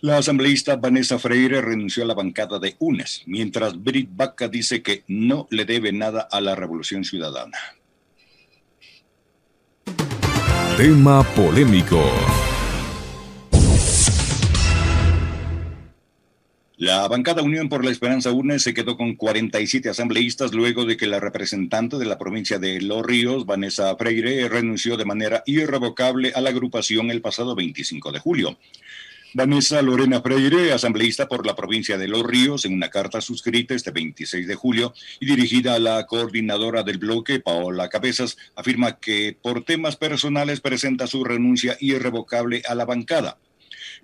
La asambleísta Vanessa Freire renunció a la bancada de UNES, mientras Brit Baca dice que no le debe nada a la Revolución Ciudadana. Tema polémico. La bancada Unión por la Esperanza UNES se quedó con 47 asambleístas luego de que la representante de la provincia de Los Ríos, Vanessa Freire, renunció de manera irrevocable a la agrupación el pasado 25 de julio. Vanessa Lorena Freire, asambleísta por la provincia de Los Ríos, en una carta suscrita este 26 de julio y dirigida a la coordinadora del bloque, Paola Cabezas, afirma que por temas personales presenta su renuncia irrevocable a la bancada.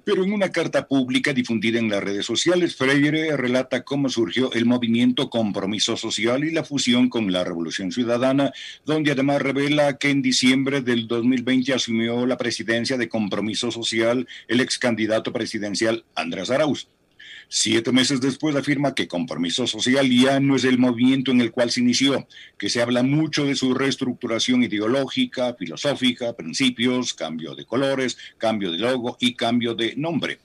Pero en una carta pública difundida en las redes sociales, Freire relata cómo surgió el movimiento Compromiso Social y la fusión con la Revolución Ciudadana, donde además revela que en diciembre del 2020 asumió la presidencia de Compromiso Social el ex candidato presidencial Andrés Arauz. Siete meses después afirma que Compromiso Social ya no es el movimiento en el cual se inició, que se habla mucho de su reestructuración ideológica, filosófica, principios, cambio de colores, cambio de logo y cambio de nombre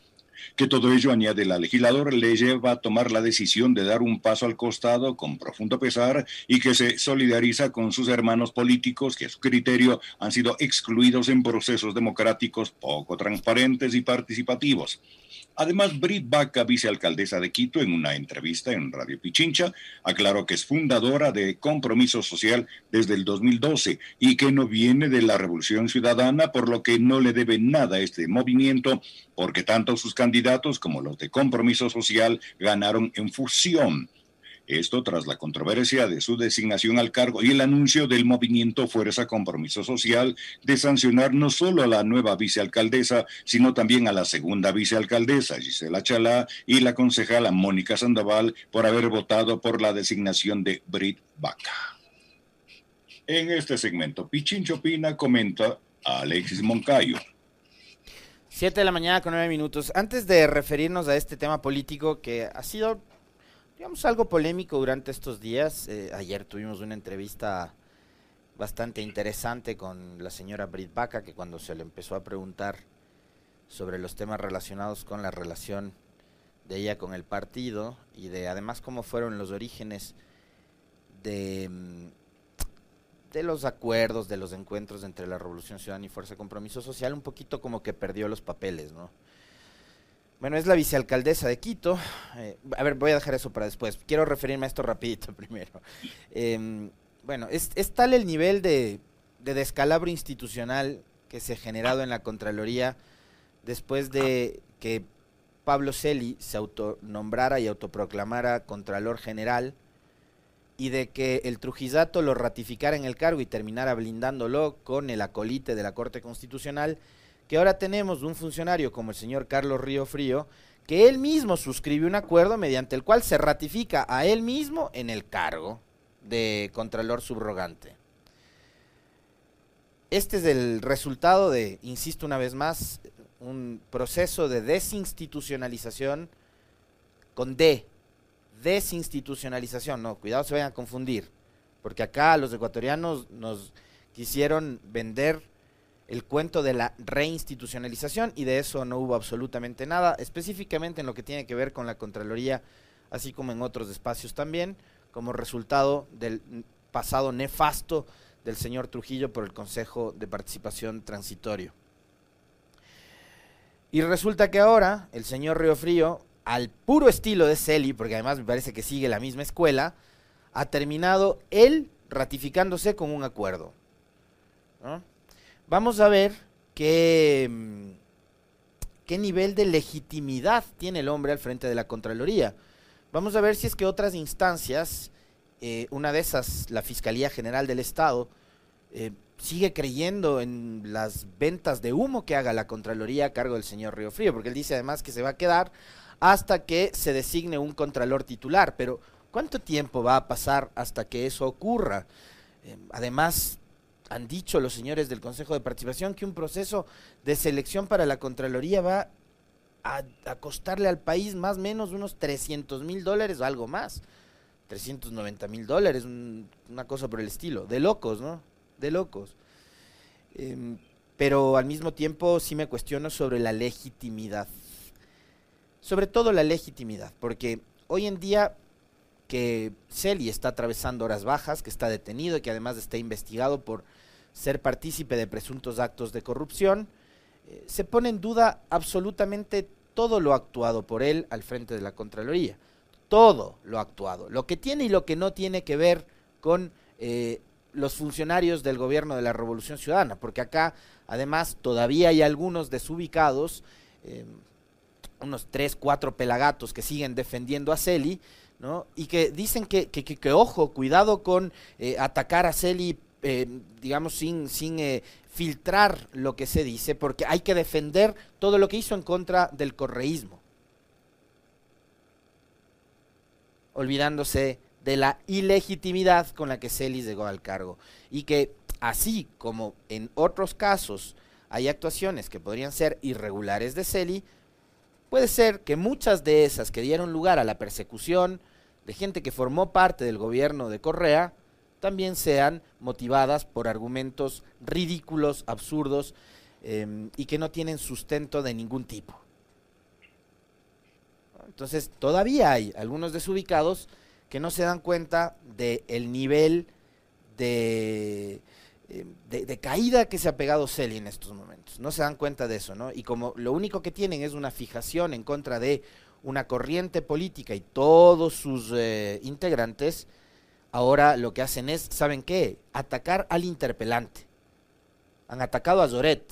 que todo ello, añade la legisladora, le lleva a tomar la decisión de dar un paso al costado con profundo pesar y que se solidariza con sus hermanos políticos que a su criterio han sido excluidos en procesos democráticos poco transparentes y participativos. Además, Brit Baca, vicealcaldesa de Quito, en una entrevista en Radio Pichincha, aclaró que es fundadora de Compromiso Social desde el 2012 y que no viene de la Revolución Ciudadana, por lo que no le debe nada a este movimiento, porque tanto sus candidatos como los de Compromiso Social ganaron en fusión esto tras la controversia de su designación al cargo y el anuncio del movimiento Fuerza Compromiso Social de sancionar no solo a la nueva vicealcaldesa, sino también a la segunda vicealcaldesa, Gisela Chalá, y la concejala Mónica Sandoval por haber votado por la designación de Brit Baca. En este segmento, Pichincho Pina comenta a Alexis Moncayo. Siete de la mañana con nueve minutos. Antes de referirnos a este tema político que ha sido digamos, algo polémico durante estos días. Eh, ayer tuvimos una entrevista bastante interesante con la señora Brit Baca, que cuando se le empezó a preguntar sobre los temas relacionados con la relación de ella con el partido y de además cómo fueron los orígenes de, mm, de los acuerdos, de los encuentros entre la Revolución Ciudadana y Fuerza de Compromiso Social, un poquito como que perdió los papeles, ¿no? Bueno, es la vicealcaldesa de Quito. Eh, a ver, voy a dejar eso para después. Quiero referirme a esto rapidito primero. Em, bueno, es, tal el nivel de, descalabro institucional que se ha generado en la Contraloría después de que Pablo Celi se autonombrara y autoproclamara Contralor General y de que el Trujillato lo ratificara en el cargo y terminara blindándolo con el acolite de la Corte Constitucional que ahora tenemos un funcionario como el señor Carlos Río Frío, que él mismo suscribe un acuerdo mediante el cual se ratifica a él mismo en el cargo de Contralor Subrogante. Este es el resultado de, insisto una vez más, un proceso de desinstitucionalización con D, desinstitucionalización, no, cuidado se vayan a confundir, porque acá los ecuatorianos nos quisieron vender el cuento de la reinstitucionalización y de eso no hubo absolutamente nada, específicamente en lo que tiene que ver con la Contraloría, así como en otros espacios también, como resultado del pasado nefasto del señor Trujillo por el Consejo de Participación Transitorio. Y resulta que ahora el señor Río Frío, al puro estilo de Celi, porque además me parece que sigue la misma escuela, ha terminado él ratificándose con un acuerdo. ¿no? Vamos a ver qué, mm, qué nivel de legitimidad tiene el hombre al frente de la Contraloría. Vamos a ver si es que otras instancias, eh, una de esas, la Fiscalía General del Estado, eh, sigue creyendo en las ventas de humo que haga la Contraloría a cargo del señor Río Frío, porque él dice además que se va a quedar hasta que se designe un Contralor titular, pero ¿cuánto tiempo va a pasar hasta que eso ocurra? Eh, además, han dicho los señores del Consejo de Participación que un proceso de selección para la Contraloría va a, costarle al país más o menos unos 300 mil dólares o algo más. 390 mil dólares, una cosa por el estilo. De locos, ¿no? De locos. Em, pero al mismo tiempo sí me cuestiono sobre la legitimidad. sobre todo la legitimidad, porque hoy en día que Celi está atravesando horas bajas, que está detenido y que además está investigado por ser partícipe de presuntos actos de corrupción, eh, se pone en duda absolutamente todo lo actuado por él al frente de la Contraloría. Todo lo actuado. Lo que tiene y lo que no tiene que ver con eh, los funcionarios del gobierno de la Revolución Ciudadana, porque acá además todavía hay algunos desubicados, eh, unos tres, cuatro pelagatos que siguen defendiendo a Celi, ¿no? y que dicen que, que, que, ojo, cuidado con atacar a Celi eh, digamos, sin, sin eh, filtrar lo que se dice, porque hay que defender todo lo que hizo en contra del correísmo, olvidándose de la ilegitimidad con la que Celis llegó al cargo. Y que así como en otros casos hay actuaciones que podrían ser irregulares de Celi, puede ser que muchas de esas que dieron lugar a la persecución de gente que formó parte del gobierno de Correa, también sean motivadas por argumentos ridículos, absurdos em, y que no tienen sustento de ningún tipo. Entonces, todavía hay algunos desubicados que no se dan cuenta del nivel de, em, de, caída que se ha pegado Celi en estos momentos. No se dan cuenta de eso, ¿no? Y como lo único que tienen es una fijación en contra de una corriente política y todos sus eh, integrantes, ahora lo que hacen es, ¿saben qué? Atacar al interpelante. Han atacado a Zoret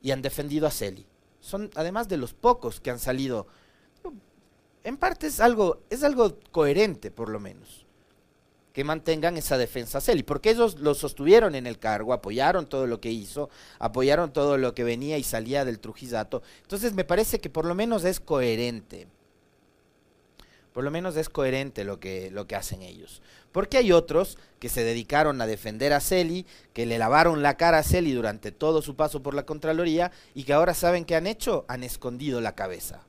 y han defendido a Celi. Son además de los pocos que han salido. En parte es algo, es algo coherente, por lo menos, que mantengan esa defensa a Celi, porque ellos lo sostuvieron en el cargo, apoyaron todo lo que hizo, apoyaron todo lo que venía y salía del Trujillato. Entonces me parece que por lo menos es coherente por lo menos es coherente lo que, lo que hacen ellos. Porque hay otros que se dedicaron a defender a Celi, que le lavaron la cara a Celi durante todo su paso por la Contraloría y que ahora saben qué han hecho, han escondido la cabeza.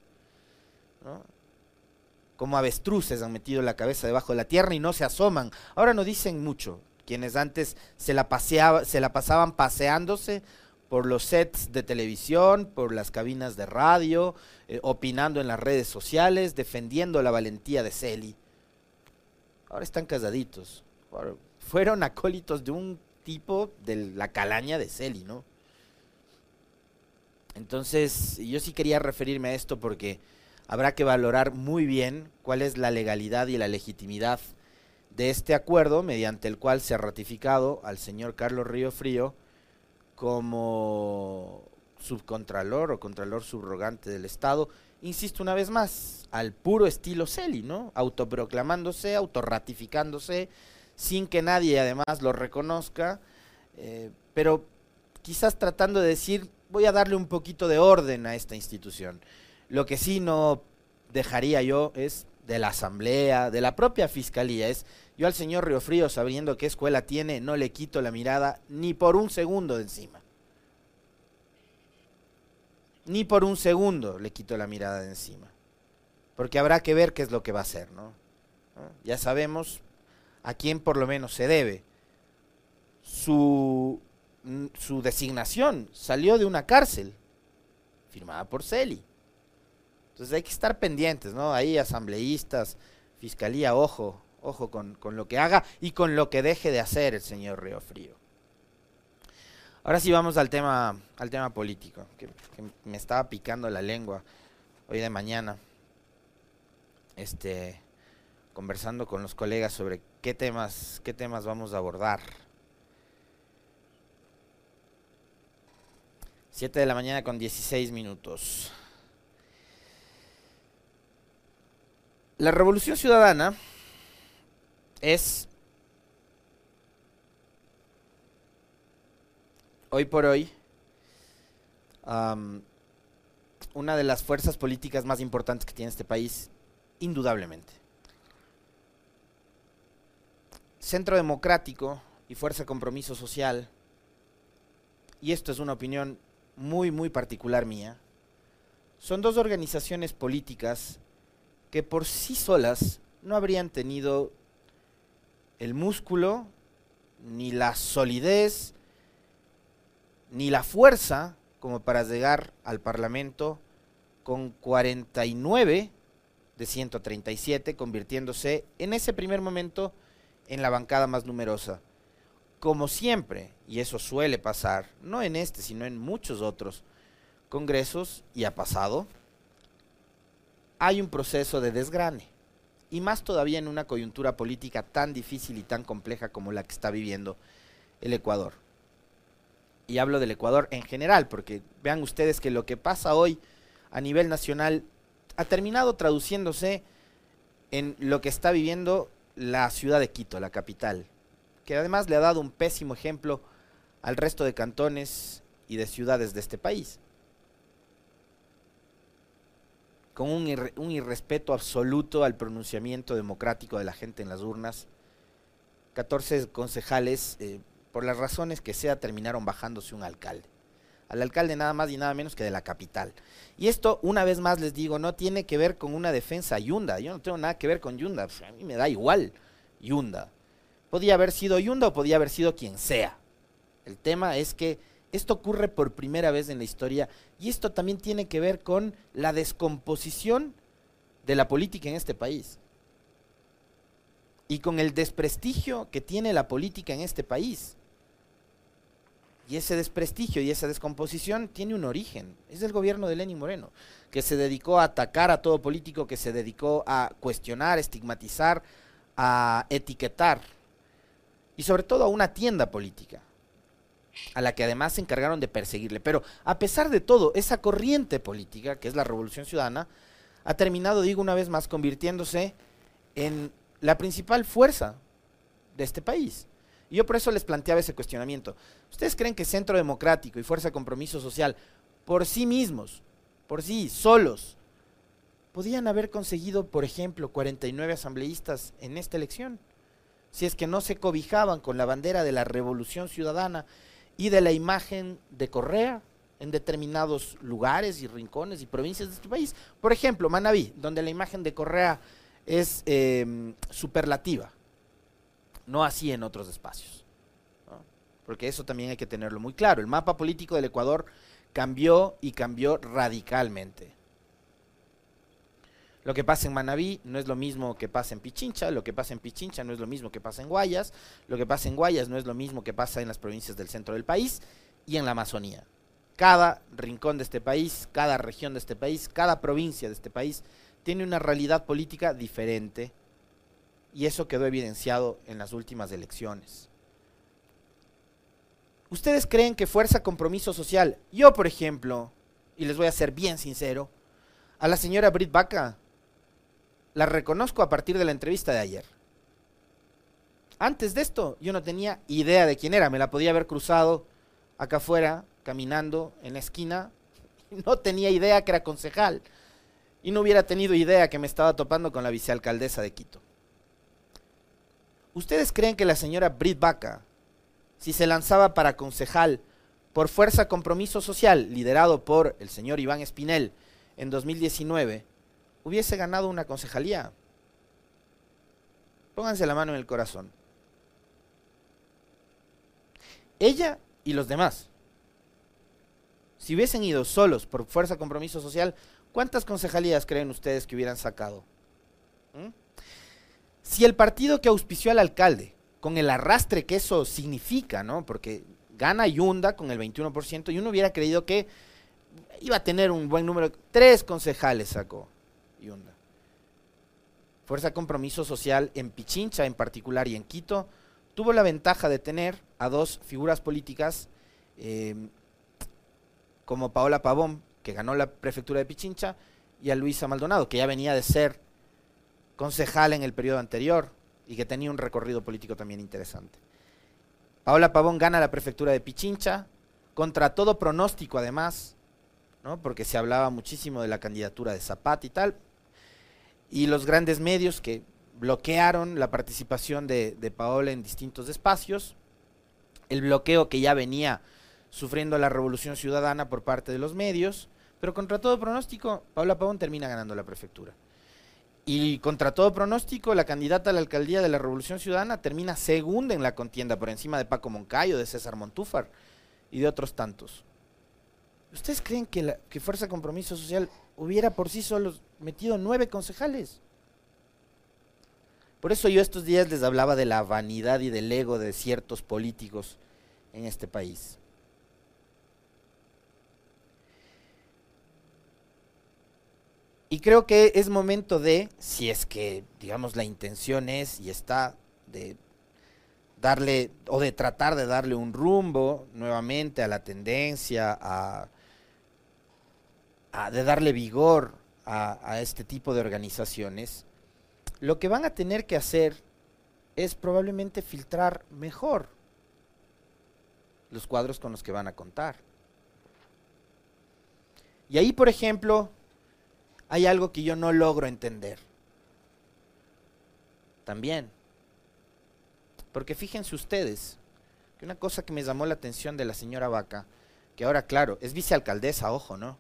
Como avestruces han metido la cabeza debajo de la tierra y no se asoman. Ahora no dicen mucho. Quienes antes se la, paseaba, se la pasaban paseándose por los sets de televisión, por las cabinas de radio, eh, opinando en las redes sociales, defendiendo la valentía de Celi. Ahora están casaditos. Fueron acólitos de un tipo de la calaña de Celi, ¿no? Entonces, yo sí quería referirme a esto porque habrá que valorar muy bien cuál es la legalidad y la legitimidad de este acuerdo mediante el cual se ha ratificado al señor Carlos Río Frío como subcontralor o contralor subrogante del Estado, insisto una vez más, al puro estilo Celi, ¿no? Autoproclamándose, autorratificándose, sin que nadie además lo reconozca, eh, pero quizás tratando de decir, voy a darle un poquito de orden a esta institución. Lo que sí no dejaría yo es de la asamblea, de la propia fiscalía, es yo al señor Riofrío, sabiendo qué escuela tiene, no le quito la mirada ni por un segundo de encima. Ni por un segundo le quito la mirada de encima. Porque habrá que ver qué es lo que va a hacer, ¿no? Ya sabemos a quién por lo menos se debe. Su, su designación salió de una cárcel firmada por Celi. Entonces hay que estar pendientes, ¿no? Ahí asambleístas, fiscalía, ojo, Ojo con, lo que haga y con lo que deje de hacer el señor Río Frío. Ahora sí vamos al tema, al tema político, que, me estaba picando la lengua hoy de mañana. Este, conversando con los colegas sobre qué temas, qué temas vamos a abordar. Siete de la mañana con 16 minutos. La Revolución Ciudadana es hoy por hoy una de las fuerzas políticas más importantes que tiene este país, indudablemente. Centro Democrático y Fuerza Compromiso Social, y esto es una opinión muy, muy particular mía, son dos organizaciones políticas que por sí solas no habrían tenido el músculo, ni la solidez, ni la fuerza como para llegar al Parlamento con 49 de 137, convirtiéndose en ese primer momento en la bancada más numerosa. Como siempre, y eso suele pasar, no en este, sino en muchos otros congresos, y ha pasado, hay un proceso de desgrane. Y más todavía en una coyuntura política tan difícil y tan compleja como la que está viviendo el Ecuador. Y hablo del Ecuador en general, porque vean ustedes que lo que pasa hoy a nivel nacional ha terminado traduciéndose en lo que está viviendo la ciudad de Quito, la capital, que además le ha dado un pésimo ejemplo al resto de cantones y de ciudades de este país. Con un, irrespeto absoluto al pronunciamiento democrático de la gente en las urnas. 14 concejales, eh, por las razones que sea, terminaron bajándose un alcalde al alcalde nada más y nada menos que de la capital. Y esto, una vez más les digo, no tiene que ver con una defensa Yunda. Yo no tengo nada que ver con Yunda. a mí me da igual Yunda. Podía haber sido Yunda o podía haber sido quien sea. El tema es que esto ocurre por primera vez en la historia y esto también tiene que ver con la descomposición de la política en este país. Y con el desprestigio que tiene la política en este país. Y ese desprestigio y esa descomposición tiene un origen. Es el gobierno de Lenín Moreno, que se dedicó a atacar a todo político, que se dedicó a cuestionar, estigmatizar, a etiquetar. Y sobre todo a una tienda política, a la que además se encargaron de perseguirle. Pero a pesar de todo, esa corriente política, que es la Revolución Ciudadana, ha terminado, digo una vez más, convirtiéndose en la principal fuerza de este país. Y yo por eso les planteaba ese cuestionamiento. ¿Ustedes creen que Centro Democrático y Fuerza de Compromiso Social, por sí mismos, por sí, solos, podían haber conseguido, por ejemplo, 49 asambleístas en esta elección? Si es que no se cobijaban con la bandera de la revolución ciudadana y de la imagen de Correa en determinados lugares y rincones y provincias de este país. Por ejemplo, Manabí, donde la imagen de Correa es eh, superlativa no así en otros espacios. Porque eso también hay que tenerlo muy claro. El mapa político del Ecuador cambió y cambió radicalmente. Lo que pasa en Manabí no es lo mismo que pasa en Pichincha, lo que pasa en Pichincha no es lo mismo que pasa en Guayas, lo que pasa en Guayas no es lo mismo que pasa en las provincias del centro del país y en la Amazonía. Cada rincón de este país, cada región de este país, cada provincia de este país tiene una realidad política diferente y eso quedó evidenciado en las últimas elecciones. ¿Ustedes creen que fuerza compromiso social? Yo, por ejemplo, y les voy a ser bien sincero, a la señora Brit Baca la reconozco a partir de la entrevista de ayer. Antes de esto, yo no tenía idea de quién era. Me la podía haber cruzado acá afuera, caminando en la esquina. No tenía idea que era concejal. Y no hubiera tenido idea que me estaba topando con la vicealcaldesa de Quito. ¿Ustedes creen que la señora Brit Baca, si se lanzaba para concejal por Fuerza Compromiso Social, liderado por el señor Iván Espinel en 2019, hubiese ganado una concejalía? Pónganse la mano en el corazón. Ella y los demás. Si hubiesen ido solos por Fuerza Compromiso Social, ¿cuántas concejalías creen ustedes que hubieran sacado? ¿Mm? Si el partido que auspició al alcalde, con el arrastre que eso significa, ¿no? Porque gana Yunda con el 21% y uno hubiera creído que iba a tener un buen número. Tres concejales sacó Yunda. Fuerza Compromiso Social en Pichincha en particular y en Quito tuvo la ventaja de tener a dos figuras políticas em, como Paola Pavón, que ganó la prefectura de Pichincha, y a Luisa Maldonado, que ya venía de ser concejal en el periodo anterior y que tenía un recorrido político también interesante. Paola Pavón gana la prefectura de Pichincha, contra todo pronóstico además, ¿no? porque se hablaba muchísimo de la candidatura de Zapata y tal, y los grandes medios que bloquearon la participación de, Paola en distintos espacios, el bloqueo que ya venía sufriendo la revolución ciudadana por parte de los medios, pero contra todo pronóstico, Paola Pavón termina ganando la prefectura. Y contra todo pronóstico, la candidata a la alcaldía de la Revolución Ciudadana termina segunda en la contienda, por encima de Paco Moncayo, de César Montúfar y de otros tantos. ¿Ustedes creen que, la, que Fuerza Compromiso Social hubiera por sí solos metido nueve concejales? Por eso yo estos días les hablaba de la vanidad y del ego de ciertos políticos en este país. Y creo que es momento de, si es que, digamos, la intención es y está de darle, o de tratar de darle un rumbo nuevamente a la tendencia, a, de darle vigor a, este tipo de organizaciones, lo que van a tener que hacer es probablemente filtrar mejor los cuadros con los que van a contar. Y ahí, por ejemplo, hay algo que yo no logro entender. También. Porque fíjense ustedes, que una cosa que me llamó la atención de la señora Vaca, que ahora, claro, es vicealcaldesa, ojo, ¿no?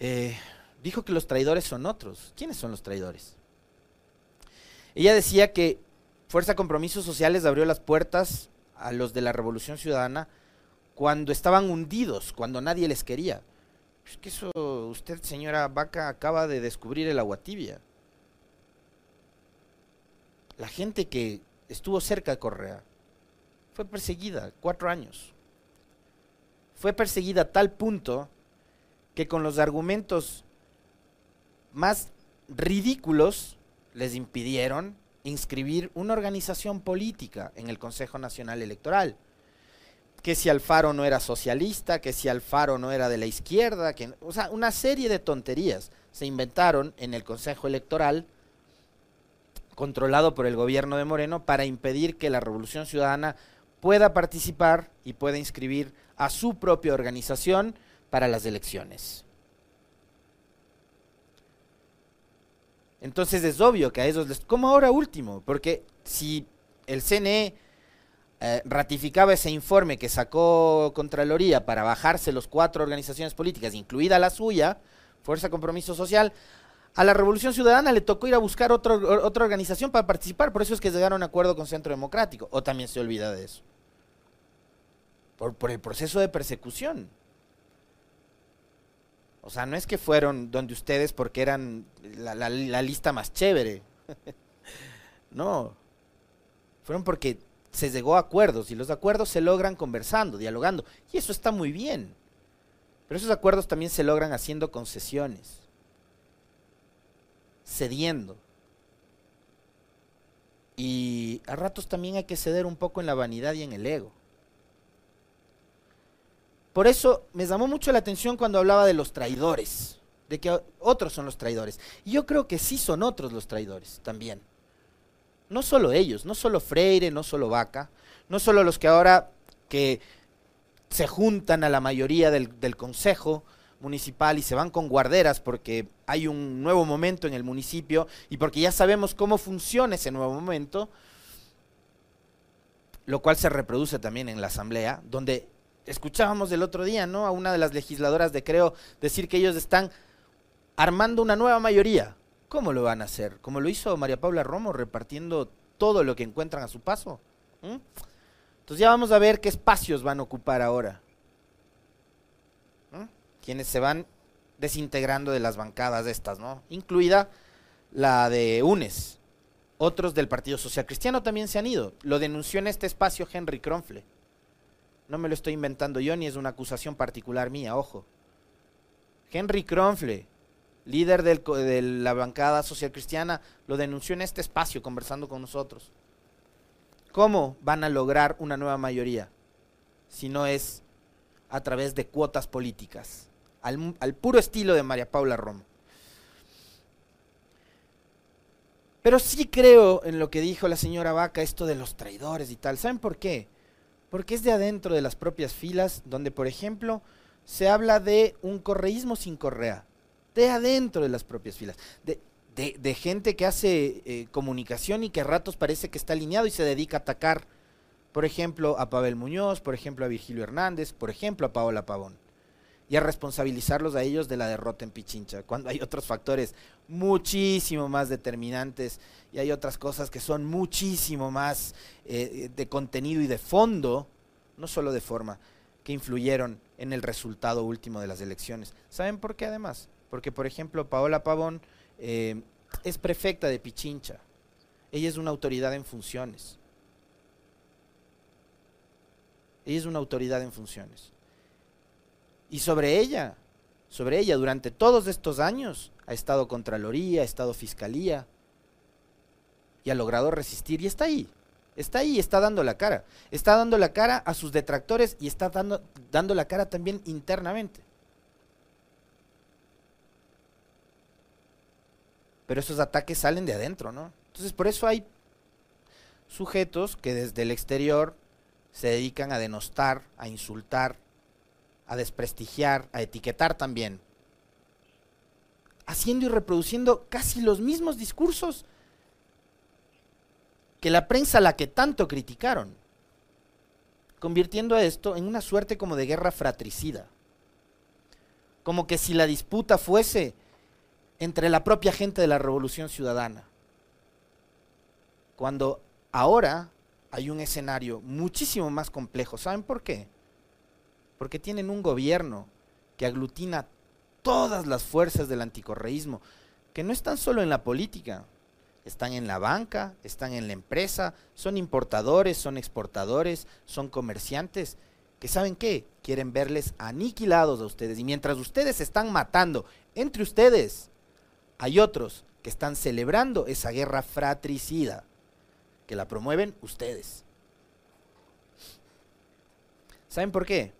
Eh, dijo que los traidores son otros. ¿Quiénes son los traidores? Ella decía que Fuerza Compromisos Sociales abrió las puertas a los de la Revolución Ciudadana cuando estaban hundidos, cuando nadie les quería. Es que eso, usted, señora Vaca, acaba de descubrir el agua tibia. La gente que estuvo cerca de Correa fue perseguida cuatro años. Fue perseguida a tal punto que con los argumentos más ridículos les impidieron inscribir una organización política en el Consejo Nacional Electoral. Que si Alfaro no era socialista, que si Alfaro no era de la izquierda, que, o sea, una serie de tonterías se inventaron en el Consejo Electoral controlado por el gobierno de Moreno para impedir que la Revolución Ciudadana pueda participar y pueda inscribir a su propia organización para las elecciones. Entonces es obvio que a esos les... Como ahora último, porque si el CNE eh, ratificaba ese informe que sacó Contraloría para bajarse los cuatro organizaciones políticas, incluida la suya, Fuerza Compromiso Social, a la Revolución Ciudadana le tocó ir a buscar otra organización para participar, por eso es que llegaron a un acuerdo con Centro Democrático, o también se olvida de eso. Por, por el proceso de persecución. O sea, no es que fueron donde ustedes porque eran la, lista más chévere. no. Fueron porque se llegó a acuerdos y los acuerdos se logran conversando, dialogando. Y eso está muy bien. Pero esos acuerdos también se logran haciendo concesiones, cediendo. Y a ratos también hay que ceder un poco en la vanidad y en el ego. Por eso me llamó mucho la atención cuando hablaba de los traidores, de que otros son los traidores. Y yo creo que sí son otros los traidores también. No solo ellos, no solo Freire, no solo Vaca, no solo los que ahora que se juntan a la mayoría del, del consejo municipal y se van con guarderas porque hay un nuevo momento en el municipio y porque ya sabemos cómo funciona ese nuevo momento, lo cual se reproduce también en la asamblea, donde escuchábamos el otro día, ¿no? A una de las legisladoras de Creo decir que ellos están armando una nueva mayoría. ¿Cómo lo van a hacer? ¿Como lo hizo María Paula Romo repartiendo todo lo que encuentran a su paso? ¿Mm? Entonces ya vamos a ver qué espacios van a ocupar ahora. ¿Mm? Quienes se van desintegrando de las bancadas estas, ¿no? Incluida la de UNES. Otros del Partido Social Cristiano también se han ido. Lo denunció en este espacio Henry Kronfle. No me lo estoy inventando yo ni es una acusación particular mía, ojo. Henry Kronfle, líder de la bancada social cristiana, lo denunció en este espacio conversando con nosotros. ¿Cómo van a lograr una nueva mayoría si no es a través de cuotas políticas? Al, al puro estilo de María Paula Romo. Pero sí creo en lo que dijo la señora Vaca, esto de los traidores y tal. ¿Saben por qué? Porque es de adentro de las propias filas, donde, por ejemplo, se habla de un correísmo sin correa de adentro de las propias filas, de, de, gente que hace eh, comunicación y que a ratos parece que está alineado y se dedica a atacar, por ejemplo, a Pavel Muñoz, por ejemplo, a Virgilio Hernández, por ejemplo, a Paola Pavón, y a responsabilizarlos a ellos de la derrota en Pichincha, cuando hay otros factores muchísimo más determinantes y hay otras cosas que son muchísimo más eh, de contenido y de fondo, no solo de forma, que influyeron en el resultado último de las elecciones. ¿Saben por qué además? Porque, por ejemplo, Paola Pavón eh, es prefecta de Pichincha. Ella es una autoridad en funciones. Ella es una autoridad en funciones. Y sobre ella, sobre ella durante todos estos años ha estado Contraloría, ha estado Fiscalía y ha logrado resistir y está ahí. Está ahí, está dando la cara. Está dando la cara a sus detractores y está dando, dando la cara también internamente. Pero esos ataques salen de adentro, ¿no? Entonces por eso hay sujetos que desde el exterior se dedican a denostar, a insultar, a desprestigiar, a etiquetar también, haciendo y reproduciendo casi los mismos discursos que la prensa la que tanto criticaron, convirtiendo a esto en una suerte como de guerra fratricida, como que si la disputa fuese entre la propia gente de la revolución ciudadana, cuando ahora hay un escenario muchísimo más complejo. ¿Saben por qué? Porque tienen un gobierno que aglutina todas las fuerzas del anticorreísmo, que no están solo en la política, están en la banca, están en la empresa, son importadores, son exportadores, son comerciantes, que saben qué, quieren verles aniquilados a ustedes. Y mientras ustedes se están matando entre ustedes, hay otros que están celebrando esa guerra fratricida, que la promueven ustedes. ¿Saben por qué?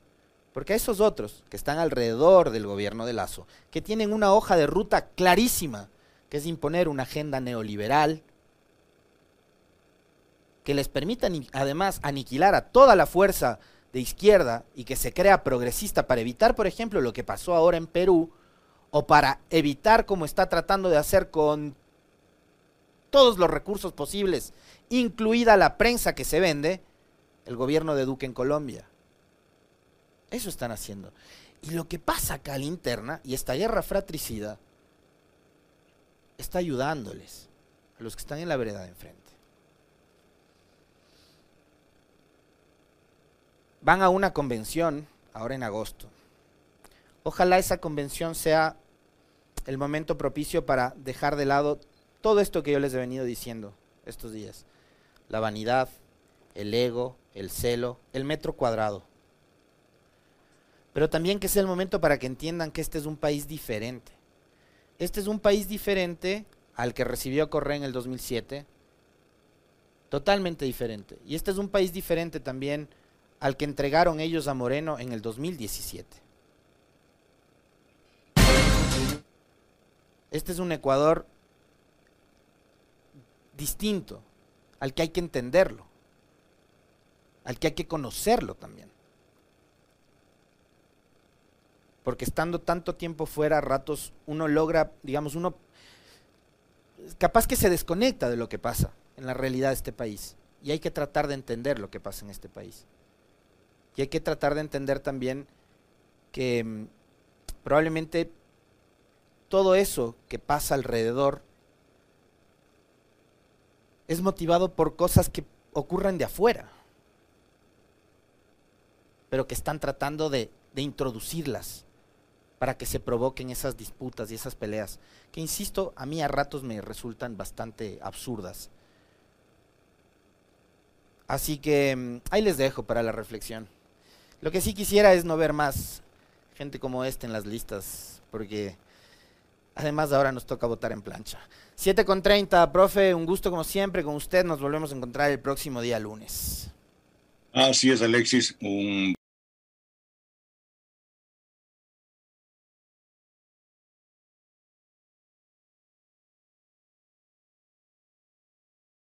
Porque a esos otros que están alrededor del gobierno de Lazo, que tienen una hoja de ruta clarísima, que es imponer una agenda neoliberal, que les permita además aniquilar a toda la fuerza de izquierda y que se crea progresista para evitar, por ejemplo, lo que pasó ahora en Perú, o para evitar como está tratando de hacer con todos los recursos posibles, incluida la prensa que se vende, el gobierno de Duque en Colombia. Eso están haciendo. Y lo que pasa acá a la interna, y esta guerra fratricida, está ayudándoles a los que están en la vereda de enfrente. Van a una convención ahora en agosto. Ojalá esa convención sea el momento propicio para dejar de lado todo esto que yo les he venido diciendo estos días. La vanidad, el ego, el celo, el metro cuadrado pero también que sea el momento para que entiendan que este es un país diferente. Este es un país diferente al que recibió Correa en el 2007, totalmente diferente. Y este es un país diferente también al que entregaron ellos a Moreno en el 2017. Este es un Ecuador distinto, al que hay que entenderlo, al que hay que conocerlo también. Porque estando tanto tiempo fuera, ratos uno logra, digamos, uno capaz que se desconecta de lo que pasa en la realidad de este país. Y hay que tratar de entender lo que pasa en este país. Y hay que tratar de entender también que mm, probablemente todo eso que pasa alrededor es motivado por cosas que ocurren de afuera, pero que están tratando de introducirlas para que se provoquen esas disputas y esas peleas, que insisto, a mí a ratos me resultan bastante absurdas. Así que mm, ahí les dejo para la reflexión. Lo que sí quisiera es no ver más gente como esta en las listas, porque además ahora nos toca votar en plancha. 7 con 30, profe, un gusto como siempre con usted. Nos volvemos a encontrar el próximo día lunes. Así es, Alexis. Un